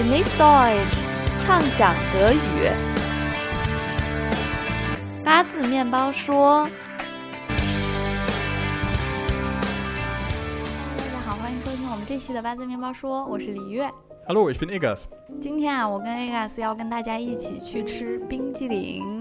Genieß Deutsch，畅想德语。八字面包说：“大家好，欢迎收听我们这期的八字面包说，我是李月。Hello, ich bin Egas. 今天啊，我跟 Egas 要跟大家一起去吃冰激凌。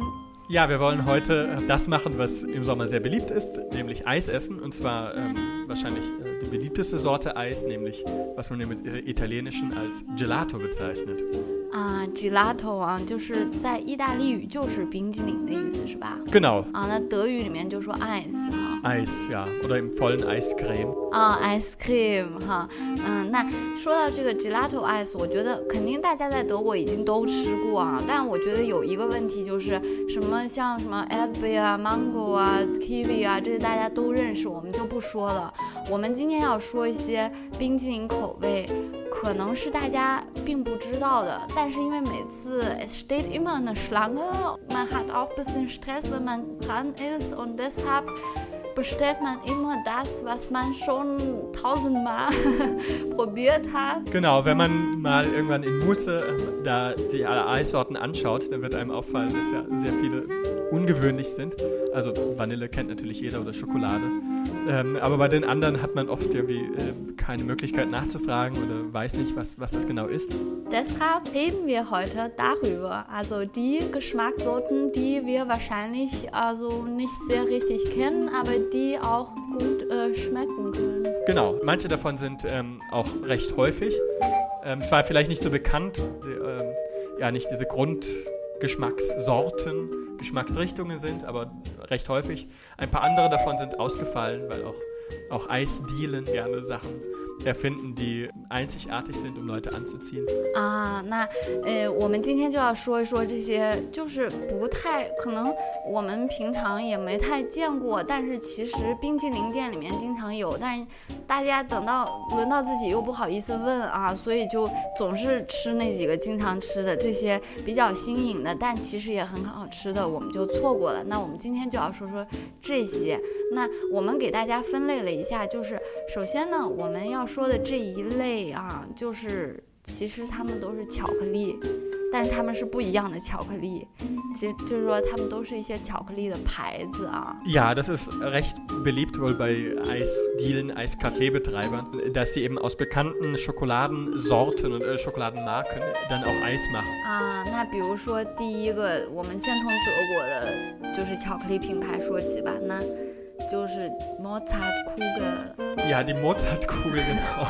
Ja, wir wollen heute äh, das machen, was im Sommer sehr beliebt ist, nämlich Eis essen. Und zwar ähm, wahrscheinlich äh, die beliebteste Sorte Eis, nämlich was man mit äh, italienischen als Gelato bezeichnet. 啊，gelato 啊，就是在意大利语就是冰激凌的意思，是吧？Genau, 啊，那德语里面就说 ice 哈，Eis, ja. Oder im vollen Eiscreme. 啊，ice cream 哈，嗯，那说到这个 gelato ice，我觉得肯定大家在德国已经都吃过啊，但我觉得有一个问题就是什么像什么 e r 啊、mango 啊、kiwi 啊，这些大家都认识，我们就不说了。我们今天要说一些冰激凌口味。可能是大家并不知道的，但是因为每次 es steht immer eine Schlange, man hat auch ein bisschen Stress, wenn man dran ist und deshalb bestellt man immer das, was man schon tausendmal probiert hat. Genau, wenn man mal irgendwann in Musse äh, da die alle Eissorten anschaut, dann wird einem auffallen, dass ja sehr viele ungewöhnlich sind. Also Vanille kennt natürlich jeder oder Schokolade. Ähm, aber bei den anderen hat man oft irgendwie äh, keine Möglichkeit nachzufragen oder weiß nicht, was, was das genau ist. Deshalb reden wir heute darüber, also die Geschmackssorten, die wir wahrscheinlich also nicht sehr richtig kennen, aber die auch gut äh, schmecken können. Genau, manche davon sind ähm, auch recht häufig. Ähm, zwar vielleicht nicht so bekannt, sie, ähm, ja nicht diese Grundgeschmackssorten, Geschmacksrichtungen sind, aber recht häufig. Ein paar andere davon sind ausgefallen, weil auch, auch Eisdielen gerne Sachen erfinden, die einzigartig sind, um Leute anzuziehen. 啊，那呃，我们今天就要说一说这些，就是不太可能我们平常也没太见过，但是其实冰淇淋店里面经常有，但是大家等到轮到自己又不好意思问啊，所以就总是吃那几个经常吃的这些比较新颖的，但其实也很好吃的，我们就错过了。那我们今天就要说说这些。那我们给大家分类了一下，就是首先呢，我们要说的这一类啊，就是其实它们都是巧克力，但是它们是不一样的巧克力。其实就是说，它们都是一些巧克力的牌子啊。Ja, das ist recht beliebt wohl bei Eisdielen, Eiskaffeebetreibern, dass sie eben aus bekannten Schokoladensorten und äh, Schokoladenmarken dann auch Eis machen. 啊，那比如说第一个，我们先从德国的，就是巧克力品牌说起吧。那就是 Mozart Kugel， Ja, die Mozartkugel, genau.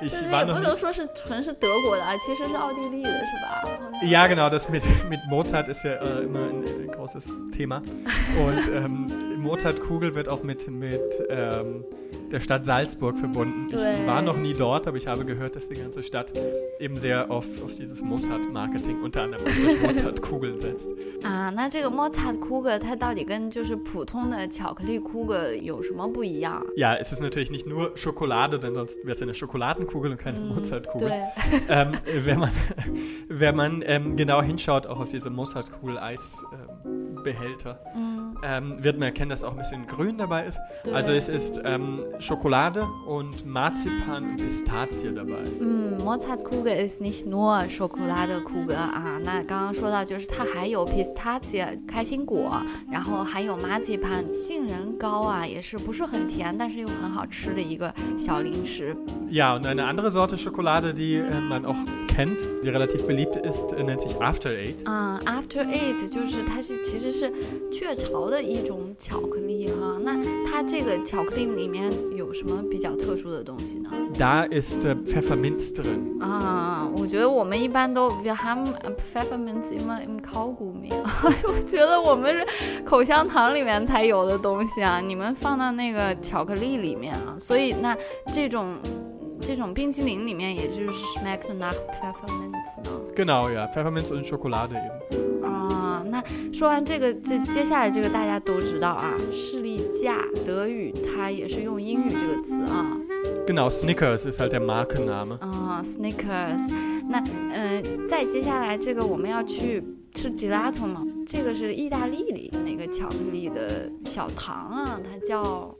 Ich 就是 war 也不 noch 能 nie, 说是纯是德国的啊，其实是奥地利的，是吧？ Ja, genau, das mit, mit Mozart ist ja äh, immer ein, ein großes Thema. Und ähm, Mozartkugel wird auch mit, mit ähm, der Stadt Salzburg verbunden. Ich Ouais. war noch nie dort, aber ich habe gehört, dass die ganze Stadt eben sehr auf, auf dieses Mozart-Marketing unter anderem auf durch Mozartkugeln setzt. 啊，那这个 Mozart Kugel 它到底跟就是普通的巧克力 Kugel 有什么不一样？ Ja, es ist natürlich nicht nur Schokolade, denn sonst wäre es ja eine Schokoladenkugel und keine Mozartkugel. 对， Ähm, wenn man, wenn man ähm, genau hinschaut, auch auf diese Mozartkugel-Eisbehälter, ähm, wird man erkennen, dass auch ein bisschen Grün dabei ist. Ja. Also es ist ähm, Schokolade und Marzipan und Pistazie dabei. 嗯，Mozart Kugel ist nicht nur Schokolade Kugel 啊，那刚刚说到就是它还有 pistachio 开心果，然后还有 marzipan 杏仁糕啊，也是不是很甜，但是又很好吃的一个小零食。 Ja, und eine andere Sorte Schokolade, die äh, man auch kennt, die relativ beliebt ist, äh, nennt sich After Eight. 啊、a f t e r Eight 就是它是其实是雀巢 的一种巧克力哈。那它这个巧克力里面有什么比较特殊的东西呢？Da ist äh, Pfefferminz drin. 啊，我觉得我们一般都 wir haben Pfefferminz immer im Kaugummi，我觉得我们是口香糖里面才有的东西啊，你们放到那个巧克力里面啊，所以那这种这种冰淇淋里面也就是 schmeckt nach Pfefferminz 呢。Genau, ja, Pfefferminz und Schokolade eben. 啊，那说完这个，这接下来这个大家都知道啊，士力架，德语它也是用英语这个词啊，Genau, Snickers ist halt der Markenname. 啊，Snickers。那呃，再接下来这个我们要去吃 gelato 嘛，这个是意大利里那个巧克力的小糖啊，它叫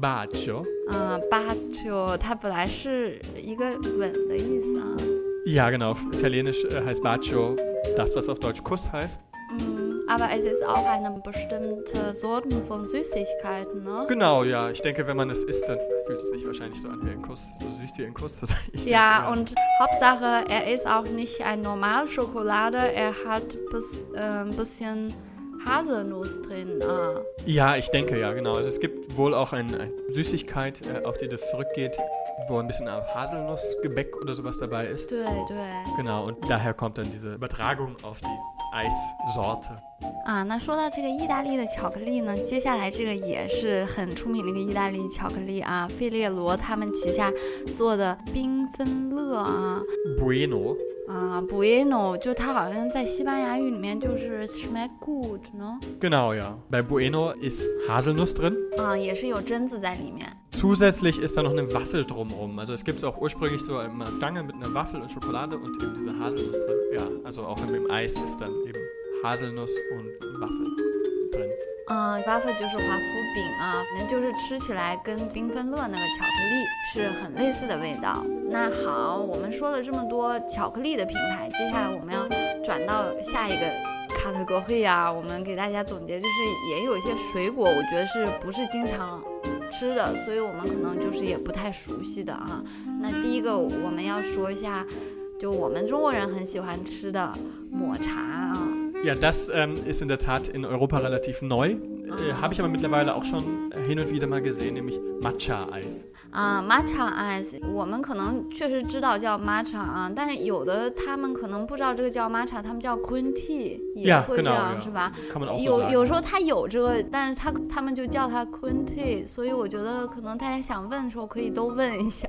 Bacio. 啊 b a c c i o 它本来是一个吻的意思啊。Ja, genau. Italienisch äh, heißt Bacio das, was auf Deutsch Kuss heißt. Aber es ist auch eine bestimmte Sorten von Süßigkeiten, ne? Genau, ja. Ich denke, wenn man es isst, dann fühlt es sich wahrscheinlich so an wie ein Kuss. So süß wie ein Kuss. Ja, denke, und Hauptsache, er ist auch nicht ein normal Schokolade, er hat bis, äh, ein bisschen Haselnuss drin. Ah. Ja, ich denke, ja, genau. Also es gibt wohl auch ein- eine Süßigkeit, äh, auf die das zurückgeht, wo ein bisschen Haselnussgebäck oder sowas dabei ist. 对对 Genau, und daher kommt dann diese Übertragung auf die Eissorte. 啊，那说到这个意大利的巧克力呢，接下来这个也是很出名的一个意大利巧克力啊，费列罗他们旗下做的缤纷乐啊 Bueno. 啊，Bueno，就它好像在西班牙语里面就是 schmeckt gut 呢， Genau, ja. Bei Bueno ist Haselnuss drin. 啊，也是有榛子在里面。 Zusätzlich ist da noch eine Waffel drumrum. Also es gibt es auch ursprünglich so eine Stange mit einer Waffel und Schokolade und eben diese Haselnuss drin. Ja, also auch in dem Eis ist dann eben Haselnuss und Waffel 嗯 b u f f 就是华夫饼啊，反正就是吃起来跟缤纷乐那个巧克力是很类似的味道。那好，我们说了这么多巧克力的品牌，接下来我们要转到下一个 category 啊，我们给大家总结，就是也有一些水果，我觉得是不是经常吃的，所以我们可能就是也不太熟悉的啊。那第一个我们要说一下，就我们中国人很喜欢吃的抹茶啊。Ja, das ähm, ist in der Tat in Europa relativ neu. Äh, Habe ich aber mittlerweile auch schon hin und wieder mal gesehen, nämlich Matcha-Eis. 啊、m a t c h a ice，我们可能确实知道叫 matcha 啊，但是有的他们可能不知道这个叫 matcha，他们叫 green tea，也 Ja, 会这 genau, 样、 ja. 是吧？ Kann man auch so 有 sagen. 有时候它有这个，但是他他们就叫它 green tea，所以我觉得可能大家想问的时候可以都问一下。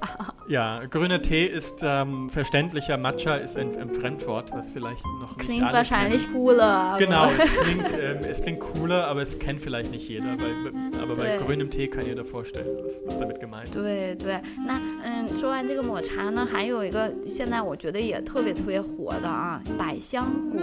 Ja, grüner Tee ist ähm, verständlicher, Matcha ist ein, ein Fremdwort, was vielleicht noch nicht Klingt alle wahrscheinlich kennen. cooler. Genau, es klingt, ähm, es klingt cooler, aber es kennt vielleicht nicht jeder. Weil, aber bei Ja. grünem Tee kann jeder vorstellen, was, was damit gemeint ist. 对对，那嗯，说完这个抹茶呢，还有一个现在我觉得也特别特别火的啊，百香果。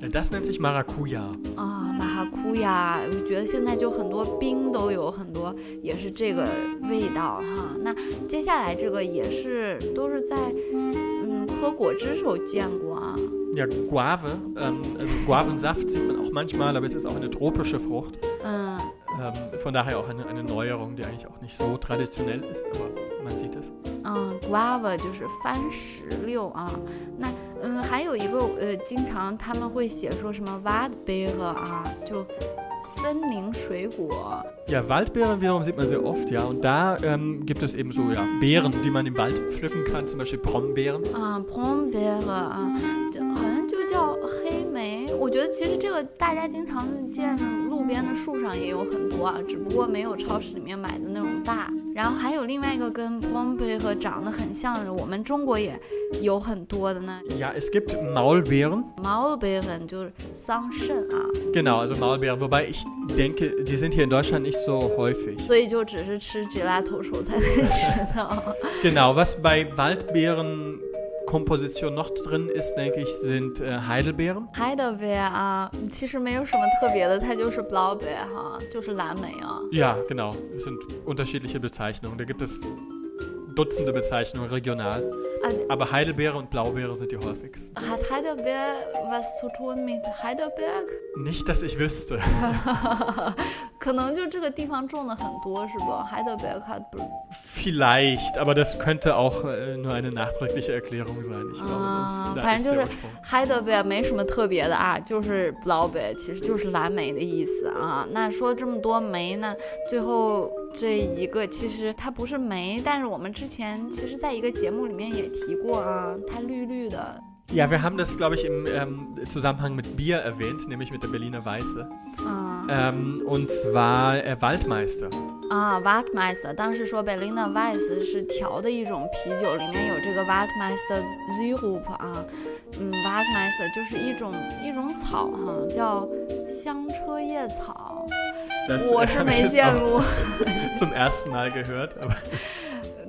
Ja, das nennt sich Maracuja. 啊， 马哈库呀，我觉得现在就很多冰都有很多，也是这个味道哈。那接下来这个也是都是在嗯喝果汁时候见过啊。Ja, Guave, ähm, also Guavensaft sieht man auch manchmal, aber es ist auch eine tropische Frucht. 嗯 Ähm, von daher auch eine, eine Neuerung, die eigentlich auch nicht so traditionell ist, aber man sieht es. 嗯，guava 就是番石榴啊。那嗯还有一个呃，经常他们会写说什么 waldbeere 啊，就森林水果。Ja, Waldbeeren wiederum sieht man sehr oft, ja. Und da ähm, gibt es eben so ja, Beeren, die man im Wald pflücken kann, zum Beispiel Brombeeren. Ah, Brombeere 啊，好像就叫黑莓。我觉得其实这个大家经常见路边的树上也有很多啊，只不过没有超市里面买的那种大。然后还有另外一个跟 b e 和长得很像的，我们中国也有很多的呢。Ja, es gibt Maulbeeren. Maulbeeren 就是桑葚啊，Genau, also Maulbeeren. Wobei ich denke, die sind hier in Deutschland nicht so häufig. 所以就只是吃 gelato 时候才能吃到。Genau, was bei Komposition noch drin ist, denke ich, sind äh, Heidelbeeren. Heidelbeeren, ah, Ja, genau. Es sind unterschiedliche Bezeichnungen. Da gibt es Dutzende Bezeichnungen regional. Ah. Aber Heidelbeere und Blaubeere sind die häufigsten. Hat Heidelberg was zu tun mit Heidelberg？ Nicht, dass ich wüsste. 可能就这个地方种的很多，是不？Heidelberg hat Vielleicht, aber das könnte auch äh, nur eine nachträgliche Erklärung sein. Ich glaube, Ah, das, da fallen ist der diese- Ursprung. Heidelberg 没什么特别的啊，就是 blaubeer，其实就是蓝莓的意思啊。那说这么多莓呢，最后 这一个其实它不是梅，但是我们之前其实在一个节目里面也提过啊，它绿绿的。Ja, wir haben das, glaube ich, im ähm, Zusammenhang mit Bier erwähnt, nämlich mit der Berliner Weiße. 嗯 Ähm, und zwar äh, Waldmeister. 啊 w a t m e i s t e r 当时说 Berliner Weiss 是调的一种啤酒，里面有这个 w a t m e i s t e r Syrup 啊，嗯 w a t m e i s t e r 就是一种一种草哈、叫香车叶草，Das 我 äh, 是没见过。zum ersten Mal gehört. Aber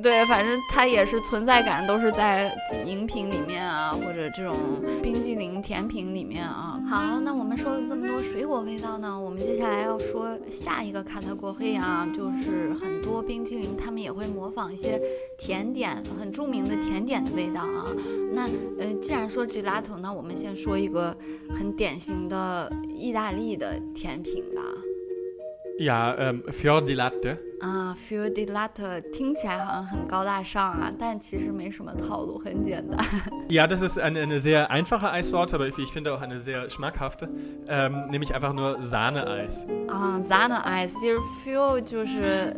对，反正它也是存在感都是在饮品里面啊，或者这种冰激凌甜品里面啊。好，那我们说了这么多水果味道呢，我们接下来要说下一个卡塔果黑啊，就是很多冰激凌他们也会模仿一些甜点，很著名的甜点的味道啊。那呃，既然说 gelato，那我们先说一个很典型的意大利的甜品吧。Ja, ähm, Fior di Latte. 啊 f i o r di latte 听起来好像很高大上啊，但其实没什么套路，很简单。Ja, das ist eine, eine sehr einfache Eissorte, aber ich, ich finde auch eine sehr schmackhafte, ähm, nämlich einfach nur Sahneeis. 啊，Sahne-Eis，其实 Fior 就是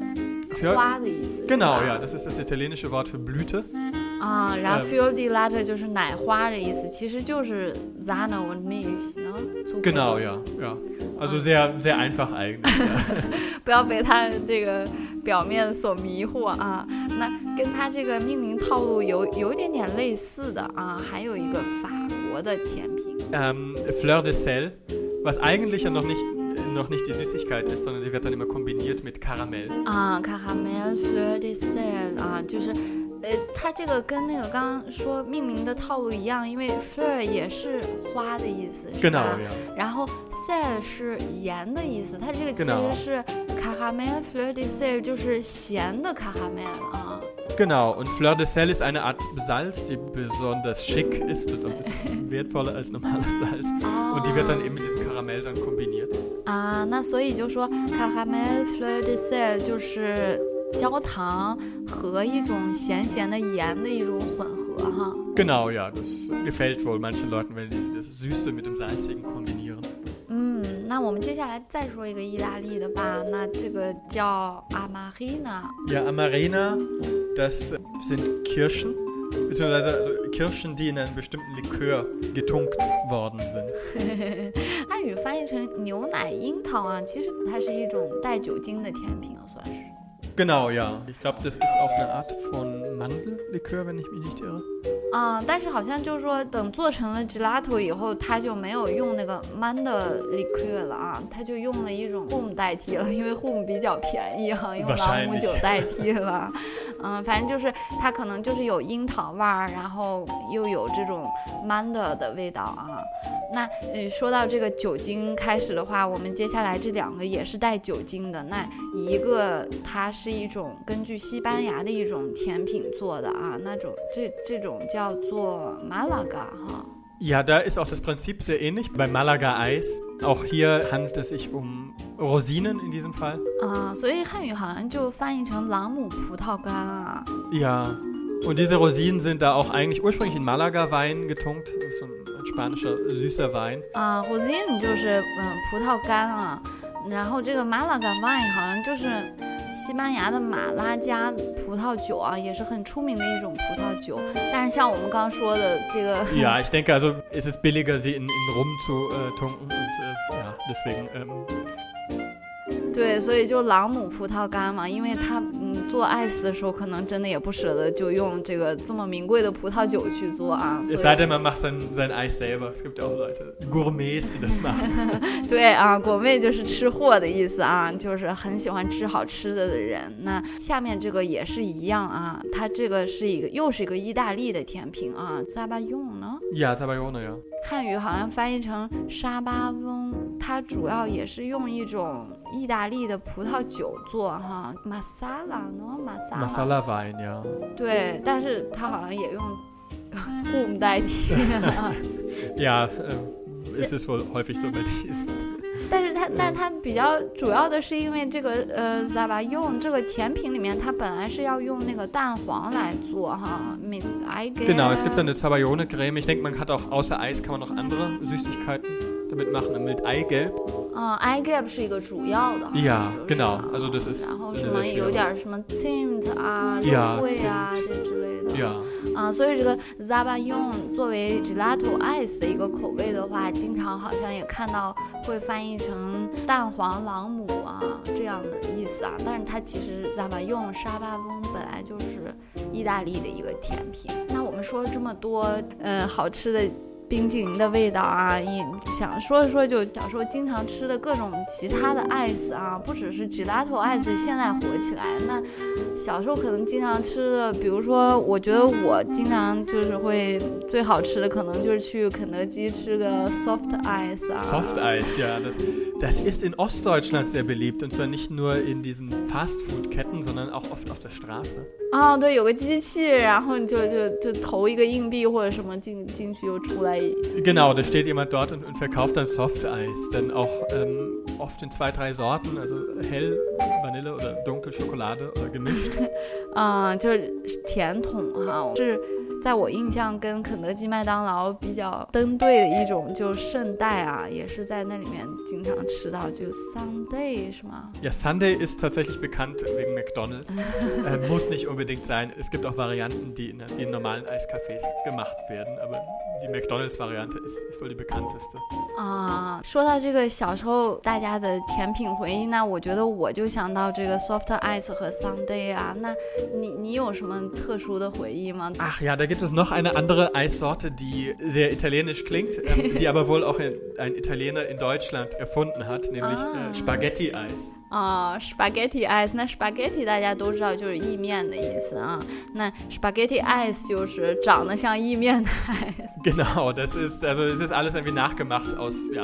Fior- 花的意思。 Genau, 是吧 ja, das ist das italienische Wort für Blüte. 啊，然后呃 Fior di latte 就是奶花的意思，其实就是 Sahne und Milch 呢。足够 Genau, ja, ja. Also sehr, sehr einfach eigentlich. 不要被它这个表面所迷惑啊。那跟它这个命名套路有有一点点类似的啊，还有一个法国的甜品 Ähm, Fleur de Sel, was eigentlich ja noch nicht, noch nicht die Süßigkeit ist, sondern die wird dann immer kombiniert mit Karamell. 啊，Caramel Fleur de Sel 啊，就是。呃，它这个跟那个刚刚说命名的套路一样，因为 fleur 也是花的意思，是 Genau, 吧？ ja. 然后 sel 是盐的意思，它这个其实 Genau 是 caramel fleur de sel，就是咸的 caramel 啊。 Genau, und Fleur de Sel ist eine Art Salz, die besonders schick ist und ein bisschen wertvoller als normales Salz. 哦 Und die wird dann eben mit diesem Karamell dann kombiniert. 啊，那所以就说 caramel fleur de sel 就是 焦糖和一种咸咸的盐的一种混合哈。 Genau, ja, das gefällt wohl manchen Leuten, wenn die das Süße mit dem Salzigen kombinieren. 嗯，那我们接下来再说一个意大利的吧，那这个叫 amarina。 Ja, Amarena, das sind Kirschen, beziehungsweise also Kirschen, die in einem bestimmten Likör getunkt worden sind. 汉语翻译成牛奶樱桃啊，其实它是一种带酒精的甜品啊，算是。 Genau, ja. Ich glaube, das ist auch eine Art von Mandellikör, wenn ich mich nicht irre. 啊、但是好像就是说，等做成了 gelato 以后，它就没有用那个 manda liqueur 了啊，它就用了一种 hum 代替了，因为 hum 比较便宜哈、用朗姆酒 代替了。嗯，反正就是它可能就是有樱桃味儿，然后又有这种 manda 的味道啊。那呃，说到这个酒精开始的话，我们接下来这两个也是带酒精的。那一个它是一种根据西班牙的一种甜品做的啊，那种这这种叫做马拉嘎哈。 Ja, da ist auch das Prinzip sehr ähnlich. Bei Malaga Eis, auch hier handelt es sich um Rosinen in diesem Fall. 啊，所以汉语好像就翻译成朗姆葡萄干啊。 Ja, und diese Rosinen sind da auch eigentlich ursprünglich in Malaga-Wein getunkt. Das ist so ein, ein spanischer süßer Wein. 啊 r o s i n 就是嗯葡萄干啊，然后这个马拉嘎 wine 好像就是 西班牙的马拉加葡萄酒啊，也是很出名的一种葡萄酒。但是像我们刚刚说的这个，Ja, ich denke also, es ist billiger, sie in, in Rum zu äh, tunken. Und äh, ja, deswegen. Ähm, 对，所以就朗姆葡萄干嘛，因为它嗯做 ice 的时候，可能真的也不舍得就用这个这么名贵的葡萄酒去做啊。所 es 以 sei denn, man macht sein, sein Eis selber. Es gibt ja auch Leute, Gourmets, die das machen. 对啊，果妹就是吃货的意思啊，就是很喜欢吃好吃的的人。那下面这个也是一样啊，它这个是一个又是一个意大利的甜品啊，咋巴用呢，ja, Zabayone, ja. 汉语好像翻译成沙巴翁，它主要也是用一种意大利的葡萄酒做哈，马萨拉呢，马萨拉， Masala Wein, ja. 对，但是它好像也用 hum 代替。 Ja, ähm, ist es wohl häufig so bei diesen. 但是它，但是它比较主要的是因为这个呃 z a b a 用这个甜品里面，它本来是要用那个蛋黄来做哈，mit Eigelb。 Genau, es gibt dann eine Zabayone-Creme. Ich denke, man hat auch außer Eis kann man noch andere Süßigkeiten Damit machen, mit Eigelb. 啊、i g e b 是一个主要的就是 genau. 啊 Also das ist 然后什么有.点什么 Zimt 啊、Ja, 肉桂啊这之类的。Ja, 啊，所以这个 Zaba 用作为 gelato ice 的一个口味的话，经常好像也看到会翻译成蛋黄朗姆啊这样的意思啊。但是它其实 Zaba 用沙巴翁本来就是意大利的一个甜品。那我们说了这么多，嗯，好吃的。冰激凌的味道啊，也想说一说就小时候经常吃的各种其他的 ice 啊，不只是 gelato ice 现在火起来，那小时候可能经常吃的，比如说，我觉得我经常就是会最好吃的，可能就是去肯德基吃个 soft ice 啊。Soft Ice, ja, das, das ist in Ostdeutschland sehr beliebt und zwar nicht nur in diesen Fastfood-Ketten, sondern auch oft auf der Straße. 哦，对，有个机器，然后你就就就投一个硬币或者什么进进去又出来。Genau, da steht jemand dort und, und verkauft dann Soft Eis. Dann auch ähm, oft in zwei, drei Sorten, also hell, Vanille oder dunkel Schokolade oder gemischt. 啊、就是甜筒哈，是 在我印象跟肯德基、麦当劳比较登对的一种，就圣代啊，也是在那里面经常吃到，就 Sunday 是吗？Ja, Sunday ist tatsächlich bekannt wegen McDonalds. äh, muss nicht unbedingt sein. Es gibt auch Varianten, die in, die in normalen Eiscafés gemacht werden, aber die McDonalds-Variante ist, ist wohl die bekannteste. 啊，说到这个小时候大家的甜品回忆，那我觉得我就想到这个 soft ice 和 Sunday 啊，那你你有什么特殊的回忆吗？Ach ja, da gibt es noch eine andere Eissorte, die sehr italienisch klingt, ähm, die aber wohl auch ein, ein Italiener in Deutschland erfunden hat, nämlich Ah. äh, Spaghetti-Eis. 啊，spaghetti ice，那 spaghetti 大家都知道就是意面的意思啊，那 spaghetti ice 就是长得像意面的 ice。 Genau, das ist, also es ist alles irgendwie nachgemacht aus ja,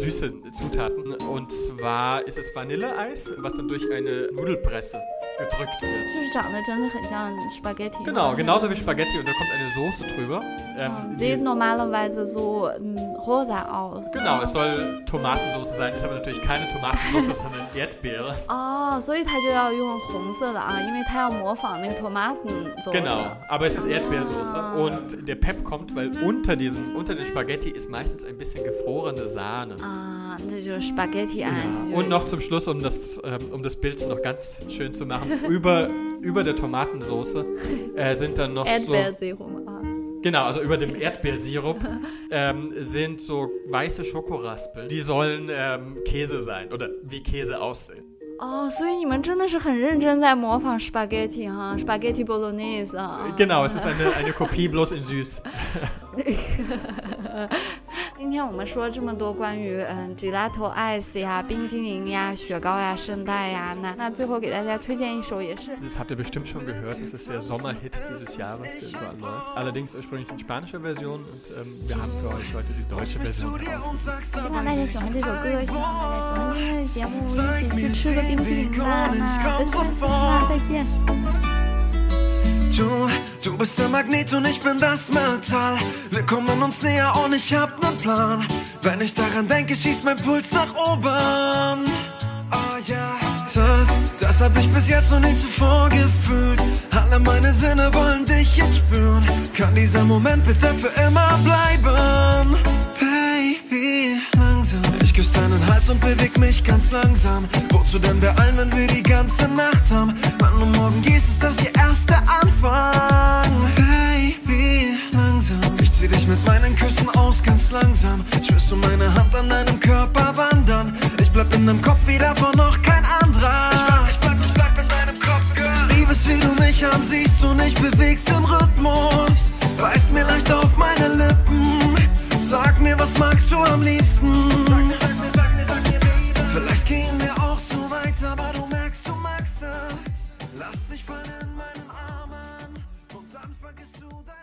süßen Zutaten. Und zwar ist es Vanilleeis, was dann durch eine Nudelpresse gedrückt wird. 就是长得真的很像 spaghetti。 Genau, genauso wie Spaghetti und da kommt eine Soße drüber. Ah, Ähm, Sieht die- normalerweise so ähm, rosa aus。 genau, es soll Tomatensauce sein, ist aber natürlich keine Tomatensauce, sondern Erdbeere. 哦，所以它就要用红色的啊，因为它要模仿那个 tomaten sauce。 Genau, aber es ist Erdbeersoße Ah. und der Pep kommt, weil unter diesem, unter den Spaghetti ist meistens ein bisschen gefrorene Sahne. 啊， 这就是 spaghetti ice 就是。 Ja. Und noch zum Schluss, um das, ähm, um das Bild noch ganz schön zu machen, über, über der Tomatensauce äh, sind dann noch so, Erdbeersirup 啊。 genau, also über dem Erdbeersirup ähm, sind so weiße Schokoraspel. Die sollen ähm, Käse sein oder wie Käse aussehen. 哦，所以你们真的是很认真在模仿 spaghetti 哈，spaghetti bolognese 啊。 Genau, es ist eine, eine Kopie bloß in süß. 今天我们说这么多关于嗯 gelato ice 呀、冰激凌呀、雪糕呀、圣代呀，那那最后给大家推荐一首也是 Das habt ihr bestimmt schon gehört. Das ist der Sommerhit dieses Jahres, der überall läuft. Allerdings ursprünglich in spanischer Version und ähm, wir haben für euch heute die deutsche Version. raus. 希望大家喜欢这首歌，希望大家喜欢今天的节目，一起去吃个冰淇淋吧。那 bis dann，那再见。 Du, bist der Magnet und ich bin das Metall. Wir kommen uns näher und ich hab nen Plan. Wenn ich daran denke, schießt mein Puls nach oben. Oh ja, das, das hab ich bis jetzt noch nie zuvor gefühlt. Alle meine Sinne wollen dich jetzt spüren. Kann dieser Moment bitte für immer bleiben? Deinen Hals und beweg mich ganz langsam. Wozu denn beeilen, wenn wir die ganze Nacht haben? Wann und morgen gießt es das hier erste Anfang? Baby, langsam. Ich zieh dich mit meinen Küssen aus, ganz langsam. Spürst du meine Hand an deinem Körper wandern? Ich bleib in deinem Kopf wie davon noch kein anderer. Ich bleib, ich bleib, ich bleib in deinem Kopf, Girl. Ich lieb es, wie du mich ansiehst und ich bewegst im Rhythmus. Beißt mir leicht auf meine Lippen. Sag mir, was magst du am liebsten? gehen wir auch zu weit, aber du merkst, du magst es. Lass dich fallen in meinen Armen und dann vergisst du dein